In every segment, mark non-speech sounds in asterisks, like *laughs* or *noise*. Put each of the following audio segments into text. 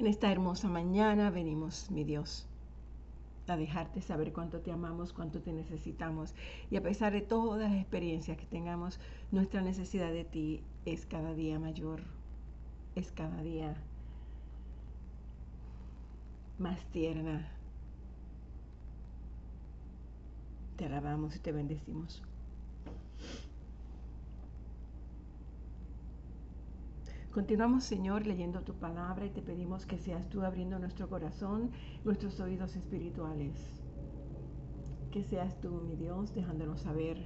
En esta hermosa mañana venimos, mi Dios, a dejarte saber cuánto te amamos, cuánto te necesitamos. Y a pesar de todas las experiencias que tengamos, nuestra necesidad de ti es cada día mayor, es cada día más tierna. Te alabamos y te bendecimos. Continuamos, Señor, leyendo tu palabra y te pedimos que seas tú abriendo nuestro corazón, nuestros oídos espirituales. Que seas tú, mi Dios, dejándonos saber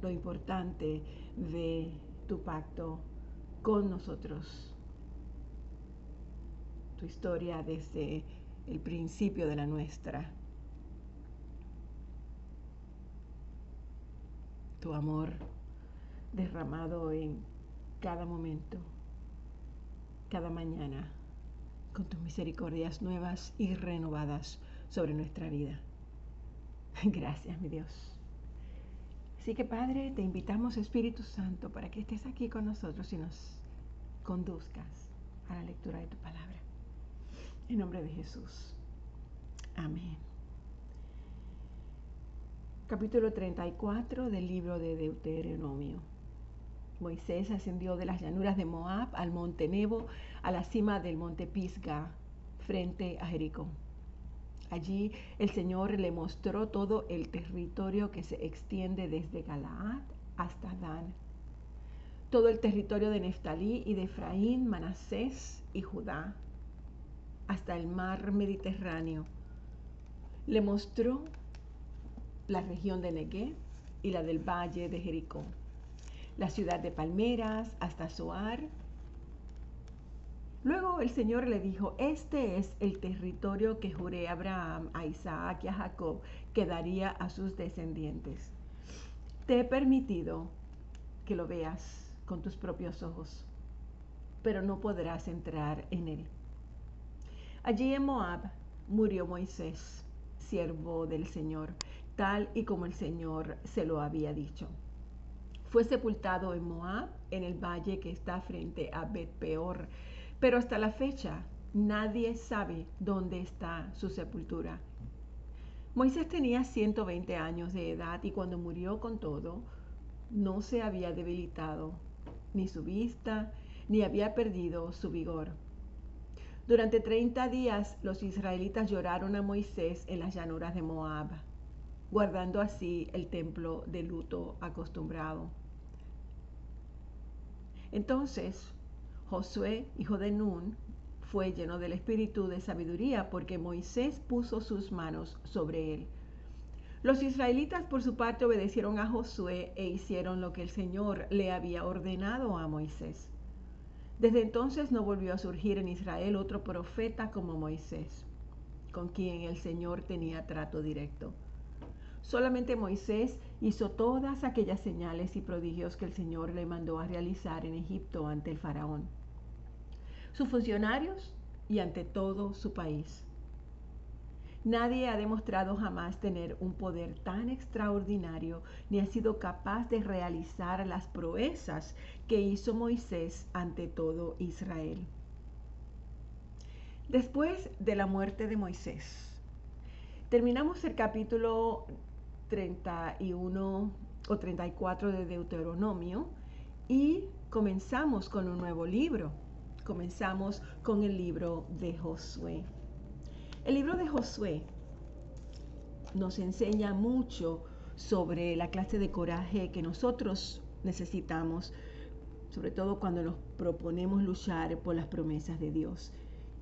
lo importante de tu pacto con nosotros tu historia desde el principio de la nuestra. Tu amor derramado en cada momento, cada mañana, con tus misericordias nuevas y renovadas sobre nuestra vida. *laughs* Gracias, mi Dios. Así que Padre, te invitamos Espíritu Santo para que estés aquí con nosotros y nos conduzcas a la lectura de tu palabra. En nombre de Jesús. Amén. Capítulo 34 del libro de Deuteronomio. Moisés ascendió de las llanuras de Moab al monte Nebo, a la cima del monte Pisga, frente a Jericó. Allí el Señor le mostró todo el territorio que se extiende desde Galaad hasta Dan, todo el territorio de Neftalí y de Efraín, Manasés y Judá, hasta el mar Mediterráneo. Le mostró la región de Negev y la del valle de Jericó, la ciudad de Palmeras hasta Zoar. Luego el Señor le dijo, este es el territorio que juré a Abraham, a Isaac y a Jacob que daría a sus descendientes. Te he permitido que lo veas con tus propios ojos, pero no podrás entrar en él Allí en Moab murió Moisés, siervo del Señor, tal y como el Señor se lo había dicho. Fue sepultado en Moab, en el valle que está frente a Bet Peor, pero hasta la fecha nadie sabe dónde está su sepultura. Moisés tenía 120 años de edad y cuando murió con todo, no se había debilitado ni su vista, ni había perdido su vigor. Durante 30 días los israelitas lloraron a Moisés en las llanuras de Moab, guardando así el templo de luto acostumbrado. Entonces Josué, hijo de Nun, fue lleno del espíritu de sabiduría porque Moisés puso sus manos sobre él. Los israelitas por su parte obedecieron a Josué e hicieron lo que el Señor le había ordenado a Moisés. Desde entonces no volvió a surgir en Israel otro profeta como Moisés, con quien el Señor tenía trato directo. Solamente Moisés hizo todas aquellas señales y prodigios que el Señor le mandó a realizar en Egipto ante el faraón, sus funcionarios y ante todo su país. Nadie ha demostrado jamás tener un poder tan extraordinario ni ha sido capaz de realizar las proezas que hizo Moisés ante todo Israel. Después de la muerte de Moisés, terminamos el capítulo 31 o 34 de Deuteronomio y comenzamos con un nuevo libro. Comenzamos con el libro de Josué. El libro de Josué nos enseña mucho sobre la clase de coraje que nosotros necesitamos, sobre todo cuando nos proponemos luchar por las promesas de Dios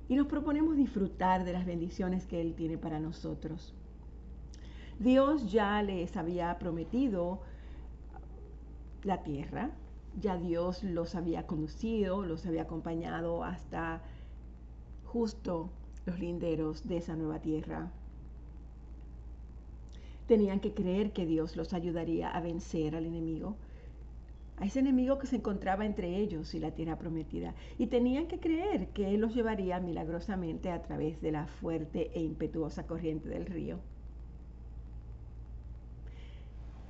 y nos proponemos disfrutar de las bendiciones que Él tiene para nosotros. Dios ya les había prometido la tierra, ya Dios los había conducido, los había acompañado hasta justo los linderos de esa nueva tierra. Tenían que creer que Dios los ayudaría a vencer al enemigo, a ese enemigo que se encontraba entre ellos y la tierra prometida. Y tenían que creer que Él los llevaría milagrosamente a través de la fuerte e impetuosa corriente del río.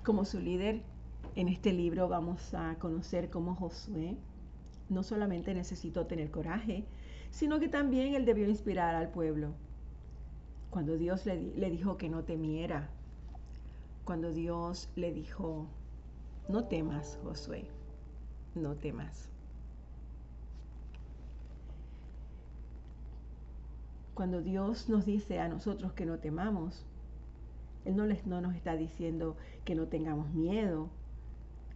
Como su líder, en este libro vamos a conocer cómo Josué no solamente necesitó tener coraje, sino que también él debió inspirar al pueblo. Cuando Dios le, dijo que no temiera, cuando Dios le dijo, no temas, Josué, no temas. Cuando Dios nos dice a nosotros que no temamos, Él no, les, no nos está diciendo que no tengamos miedo.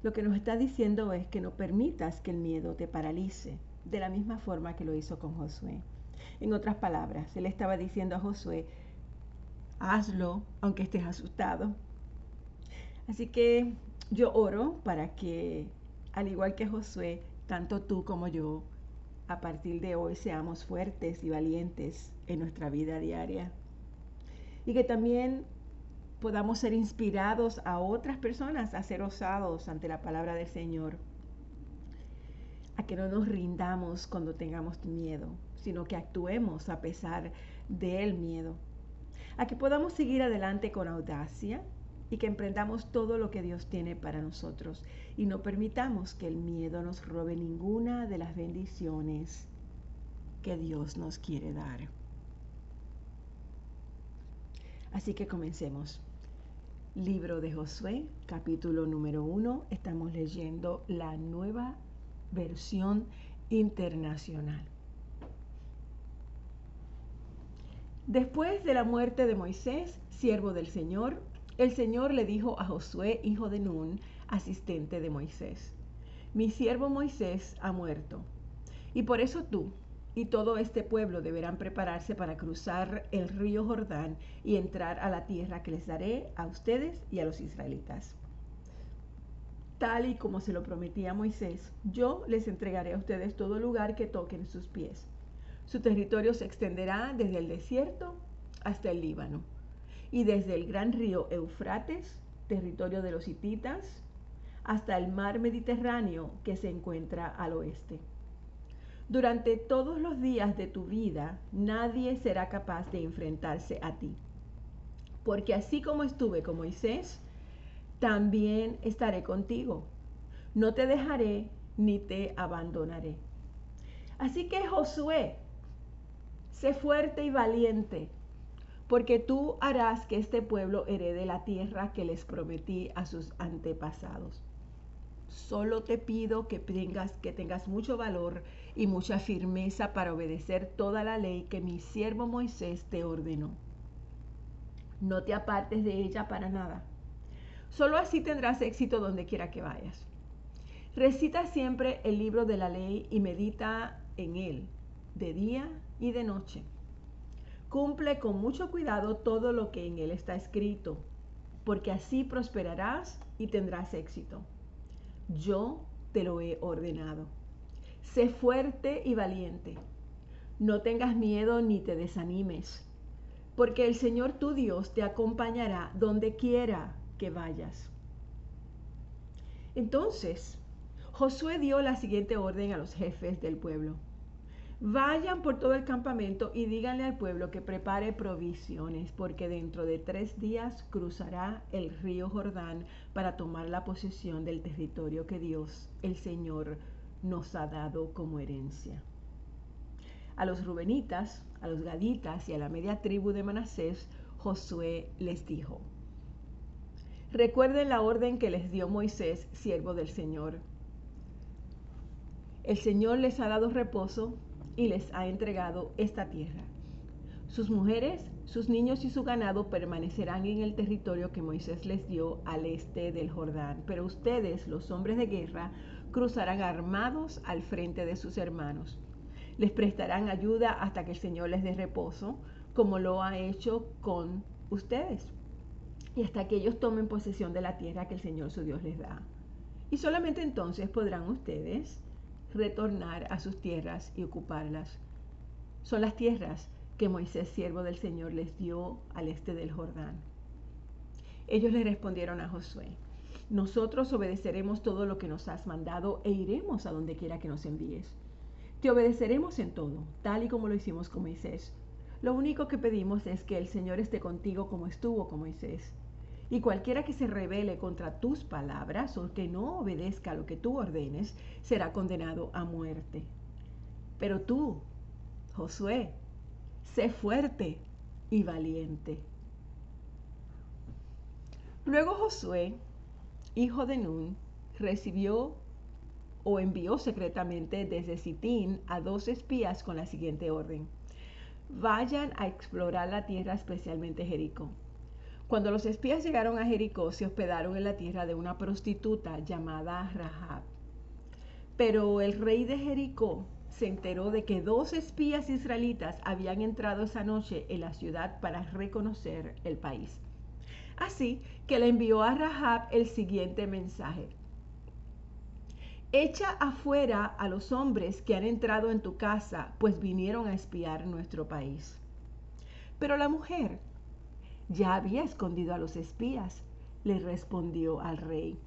Lo que nos está diciendo es que no permitas que el miedo te paralice, de la misma forma que lo hizo con Josué. En otras palabras, Él estaba diciendo a Josué, hazlo aunque estés asustado. Así que yo oro para que, al igual que Josué, tanto tú como yo a partir de hoy seamos fuertes y valientes en nuestra vida diaria. Y que también podamos ser inspirados a otras personas a ser osados ante la palabra del Señor. A que no nos rindamos cuando tengamos miedo, sino que actuemos a pesar del miedo. A que podamos seguir adelante con audacia, y que emprendamos todo lo que Dios tiene para nosotros y no permitamos que el miedo nos robe ninguna de las bendiciones que Dios nos quiere dar. Así que comencemos. Libro de Josué, capítulo número uno. Estamos leyendo la nueva versión internacional. Después de la muerte de Moisés, siervo del Señor, el Señor le dijo a Josué, hijo de Nun, asistente de Moisés, mi siervo Moisés ha muerto, y por eso tú y todo este pueblo deberán prepararse para cruzar el río Jordán y entrar a la tierra que les daré a ustedes y a los israelitas. Tal y como se lo prometí a Moisés, yo les entregaré a ustedes todo lugar que toquen sus pies. Su territorio se extenderá desde el desierto hasta el Líbano y desde el gran río Eufrates, territorio de los hititas, hasta el mar Mediterráneo que se encuentra al oeste. Durante todos los días de tu vida nadie será capaz de enfrentarse a ti, porque así como estuve con Moisés, también estaré contigo. No te dejaré ni te abandonaré. Así que Josué, sé fuerte y valiente porque tú harás que este pueblo herede la tierra que les prometí a sus antepasados. Solo te pido que tengas, que tengas mucho valor y mucha firmeza para obedecer toda la ley que mi siervo Moisés te ordenó. No te apartes de ella para nada. Solo así tendrás éxito donde quiera que vayas. Recita siempre el libro de la ley y medita en él, de día y de noche Cumple con mucho cuidado todo lo que en él está escrito, porque así prosperarás y tendrás éxito. Yo te lo he ordenado. Sé fuerte y valiente. No tengas miedo ni te desanimes, porque el Señor tu Dios te acompañará donde quiera que vayas. Entonces, Josué dio la siguiente orden a los jefes del pueblo. Vayan por todo el campamento y díganle al pueblo que prepare provisiones, porque dentro de tres días cruzará el río Jordán para tomar la posesión del territorio que Dios, el Señor, nos ha dado como herencia. A los rubenitas, a los gaditas y a la media tribu de Manasés, Josué les dijo, recuerden la orden que les dio Moisés, siervo del Señor. El Señor les ha dado reposo y les ha entregado esta tierra. Sus mujeres, sus niños y su ganado permanecerán en el territorio que Moisés les dio al este del Jordán, pero ustedes, los hombres de guerra, cruzarán armados al frente de sus hermanos. Les prestarán ayuda hasta que el Señor les dé reposo, como lo ha hecho con ustedes, y hasta que ellos tomen posesión de la tierra que el Señor su Dios les da. Y solamente entonces podrán ustedes retornar a sus tierras y ocuparlas. Son las tierras que Moisés, siervo del Señor, les dio al este del Jordán. Ellos le respondieron a Josué, nosotros obedeceremos todo lo que nos has mandado e iremos a donde quiera que nos envíes. Te obedeceremos en todo, tal y como lo hicimos con Moisés. Lo único que pedimos es que el Señor esté contigo como estuvo con Moisés, Y cualquiera que se rebele contra tus palabras o que no obedezca lo que tú ordenes, será condenado a muerte. Pero tú, Josué, sé fuerte y valiente. Luego Josué, hijo de Nun, recibió o envió secretamente desde Sitín a dos espías con la siguiente orden. Vayan a explorar la tierra, especialmente Jericó. Cuando los espías llegaron a Jericó, se hospedaron en la tierra de una prostituta llamada Rahab. Pero el rey de Jericó se enteró de que dos espías israelitas habían entrado esa noche en la ciudad para reconocer el país. Así que le envió a Rahab el siguiente mensaje. Echa afuera a los hombres que han entrado en tu casa, pues vinieron a espiar nuestro país. Pero la mujer ya había escondido a los espías, le respondió al rey.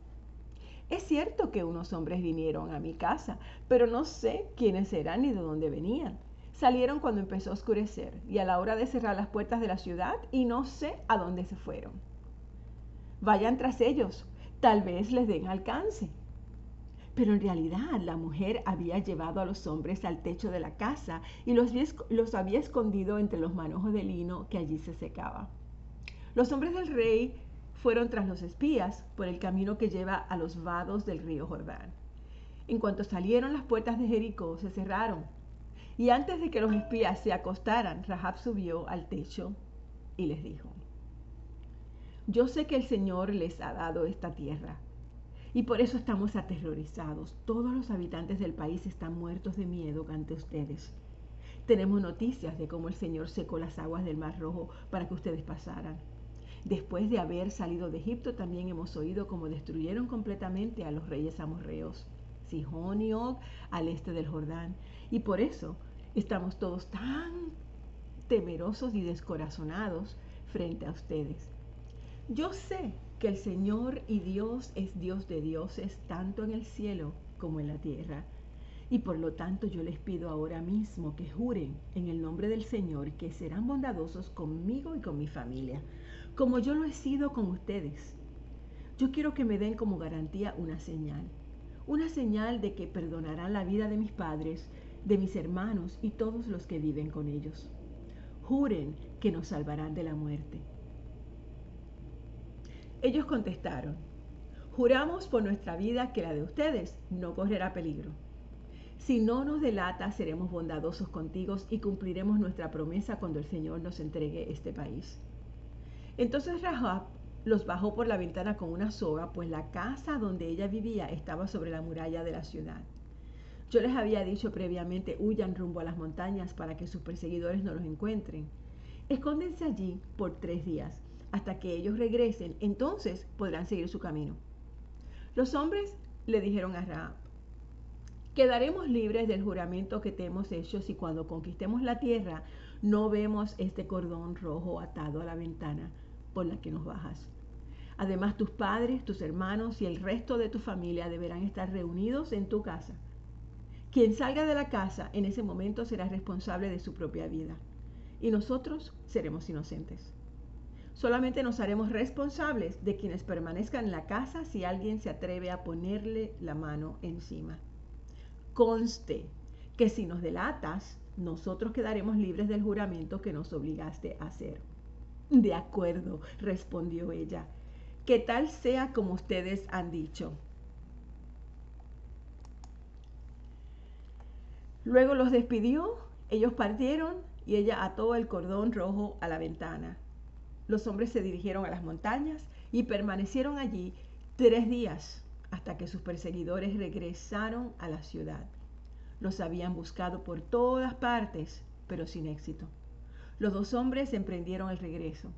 Es cierto que unos hombres vinieron a mi casa, pero no sé quiénes eran ni de dónde venían. Salieron cuando empezó a oscurecer y a la hora de cerrar las puertas de la ciudad y no sé a dónde se fueron. Vayan tras ellos, tal vez les den alcance. Pero en realidad la mujer había llevado a los hombres al techo de la casa y los, había escondido entre los manojos de lino que allí se secaba. Los hombres del rey fueron tras los espías por el camino que lleva a los vados del río Jordán. En cuanto salieron las puertas de Jericó, se cerraron. Y antes de que los espías se acostaran, Rahab subió al techo y les dijo, Yo sé que el Señor les ha dado esta tierra, y por eso estamos aterrorizados. Todos los habitantes del país están muertos de miedo ante ustedes. Tenemos noticias de cómo el Señor secó las aguas del Mar Rojo para que ustedes pasaran. Después de haber salido de Egipto, también hemos oído cómo destruyeron completamente a los reyes amorreos, Sihón y Og, al este del Jordán. Y por eso estamos todos tan temerosos y descorazonados frente a ustedes. Yo sé que el Señor y Dios es Dios de dioses, tanto en el cielo como en la tierra. Y por lo tanto yo les pido ahora mismo que juren en el nombre del Señor que serán bondadosos conmigo y con mi familia como yo lo he sido con ustedes. Yo quiero que me den como garantía una señal, una señal de que perdonarán la vida de mis padres, de mis hermanos y todos los que viven con ellos. Juren que nos salvarán de la muerte. Ellos contestaron, juramos por nuestra vida que la de ustedes no correrá peligro. Si no nos delata, seremos bondadosos contigo y cumpliremos nuestra promesa cuando el Señor nos entregue este país. Entonces Rahab los bajó por la ventana con una soga, pues la casa donde ella vivía estaba sobre la muralla de la ciudad. Yo les había dicho previamente, huyan rumbo a las montañas para que sus perseguidores no los encuentren. Escóndense allí por tres días, hasta que ellos regresen, entonces podrán seguir su camino. Los hombres le dijeron a Rahab, quedaremos libres del juramento que te hemos hecho si cuando conquistemos la tierra no vemos este cordón rojo atado a la ventana por la que nos bajas. Además, tus padres, tus hermanos y el resto de tu familia deberán estar reunidos en tu casa. Quien salga de la casa en ese momento será responsable de su propia vida y nosotros seremos inocentes. Solamente nos haremos responsables de quienes permanezcan en la casa si alguien se atreve a ponerle la mano encima. Conste que si nos delatas, nosotros quedaremos libres del juramento que nos obligaste a hacer. De acuerdo, respondió ella. Que tal sea como ustedes han dicho. Luego los despidió, ellos partieron y ella ató el cordón rojo a la ventana. Los hombres se dirigieron a las montañas y permanecieron allí tres días hasta que sus perseguidores regresaron a la ciudad. Los habían buscado por todas partes, pero sin éxito. Los dos hombres emprendieron el regreso.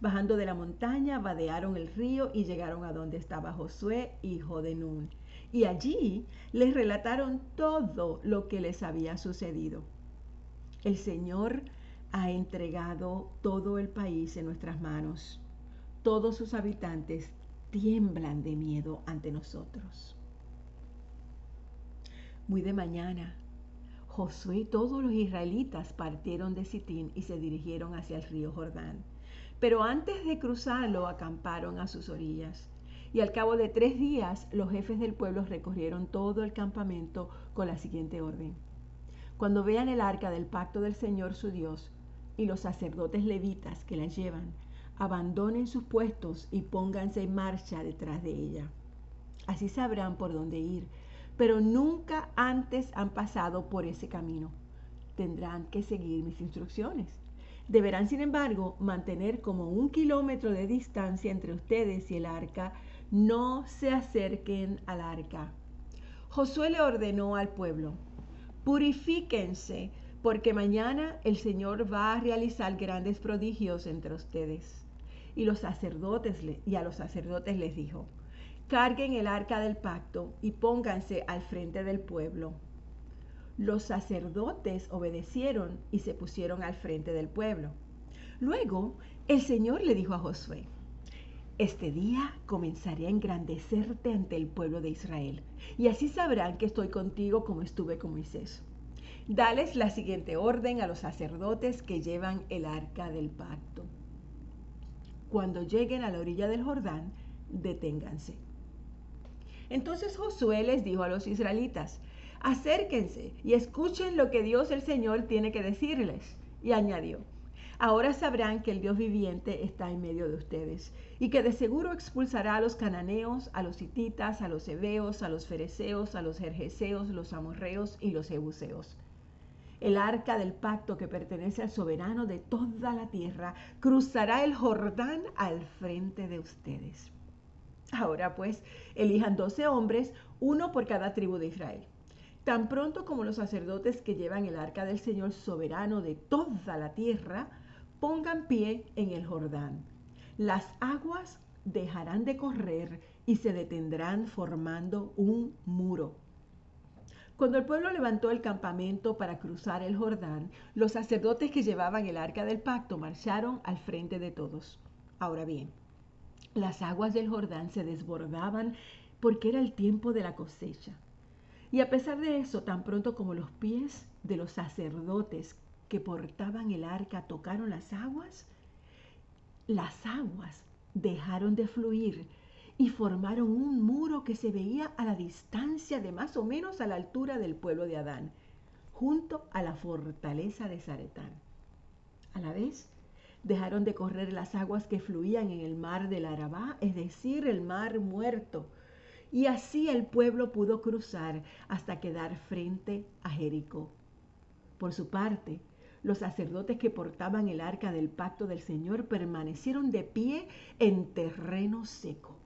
Bajando de la montaña, vadearon el río y llegaron a donde estaba Josué, hijo de Nun. Y allí les relataron todo lo que les había sucedido. El Señor ha entregado todo el país en nuestras manos. Todos sus habitantes tiemblan de miedo ante nosotros. Muy de mañana, Josué y todos los israelitas partieron de Sitín y se dirigieron hacia el río Jordán. pero antes de cruzarlo acamparon a sus orillas. Y al cabo de tres días los jefes del pueblo recorrieron todo el campamento con la siguiente orden. Cuando vean el arca del pacto del Señor su Dios y los sacerdotes levitas que la llevan, abandonen sus puestos y pónganse en marcha detrás de ella. Así sabrán por dónde ir, pero nunca antes han pasado por ese camino. Tendrán que seguir mis instrucciones. Deberán, sin embargo, mantener como un kilómetro de distancia entre ustedes y el arca. No se acerquen al arca. Josué le ordenó al pueblo, purifíquense, porque mañana el Señor va a realizar grandes prodigios entre ustedes. Y los sacerdotes y a los sacerdotes les dijo, carguen el arca del pacto y pónganse al frente del pueblo. Los sacerdotes obedecieron y se pusieron al frente del pueblo. Luego el Señor le dijo a Josué, este día comenzaré a engrandecerte ante el pueblo de Israel, y así sabrán que estoy contigo como estuve con Moisés. Dales la siguiente orden a los sacerdotes que llevan el arca del pacto. Cuando lleguen a la orilla del Jordán, deténganse. Entonces Josué les dijo a los israelitas, acérquense y escuchen lo que Dios el Señor tiene que decirles. Y añadió, ahora sabrán que el Dios viviente está en medio de ustedes y que de seguro expulsará a los cananeos, a los hititas, a los heveos, a los fereceos, a los jerjeseos, los amorreos y los jebuseos. El arca del pacto que pertenece al soberano de toda la tierra cruzará el Jordán al frente de ustedes. Ahora pues, elijan doce hombres, uno por cada tribu de Israel. Tan pronto como los sacerdotes que llevan el arca del Señor soberano de toda la tierra pongan pie en el Jordán. Las aguas dejarán de correr y se detendrán formando un muro. Cuando el pueblo levantó el campamento para cruzar el Jordán, los sacerdotes que llevaban el arca del pacto marcharon al frente de todos. Ahora bien, las aguas del Jordán se desbordaban porque era el tiempo de la cosecha. Y a pesar de eso, tan pronto como los pies de los sacerdotes que portaban el arca tocaron las aguas, las aguas dejaron de fluir y formaron un muro que se veía a la distancia de más o menos a la altura del pueblo de Adán, junto a la fortaleza de Zaretán. A la vez, dejaron de correr las aguas que fluían en el mar del Arabá, es decir, el mar muerto. Y así el pueblo pudo cruzar hasta quedar frente a Jericó. Por su parte, los sacerdotes que portaban el arca del pacto del Señor permanecieron de pie en terreno seco,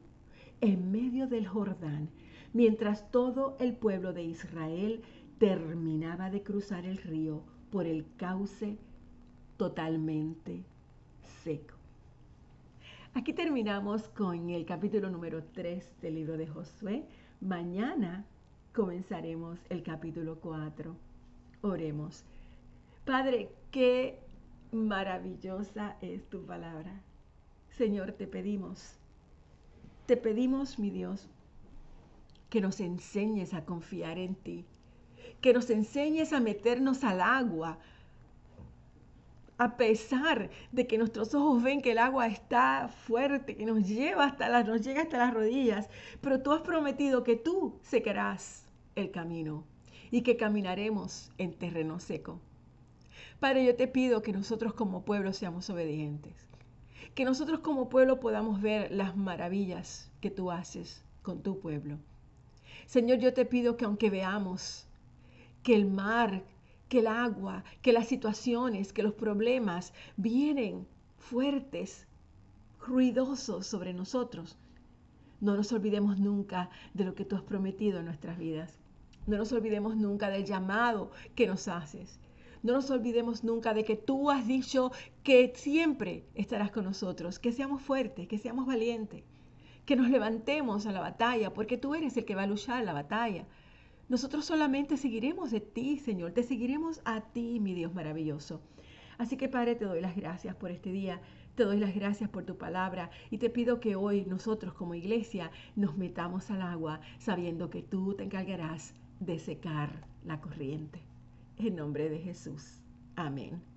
en medio del Jordán, mientras todo el pueblo de Israel terminaba de cruzar el río por el cauce totalmente seco. Aquí terminamos con el capítulo número 3 del libro de Josué. Mañana comenzaremos el capítulo 4. Oremos. Padre, qué maravillosa es tu palabra. Señor, te pedimos, te pedimos, mi Dios, que nos enseñes a confiar en ti, que nos enseñes a meternos al agua, a pesar de que nuestros ojos ven que el agua está fuerte, que nos lleva hasta las, nos llega hasta las rodillas, pero tú has prometido que tú secarás el camino y que caminaremos en terreno seco. Padre, yo te pido que nosotros como pueblo seamos obedientes, que nosotros como pueblo podamos ver las maravillas que tú haces con tu pueblo. Señor, yo te pido que aunque veamos que el mar que el agua, que las situaciones, que los problemas vienen fuertes, ruidosos sobre nosotros. No nos olvidemos nunca de lo que tú has prometido en nuestras vidas. No nos olvidemos nunca del llamado que nos haces. No nos olvidemos nunca de que tú has dicho que siempre estarás con nosotros, que seamos fuertes, que seamos valientes, que nos levantemos a la batalla, porque tú eres el que va a luchar la batalla. Nosotros solamente seguiremos de ti, Señor, te seguiremos a ti, mi Dios maravilloso. Así que, Padre, te doy las gracias por este día. Te doy las gracias por tu palabra y te pido que hoy nosotros como iglesia nos metamos al agua sabiendo que tú te encargarás de secar la corriente. En nombre de Jesús. Amén.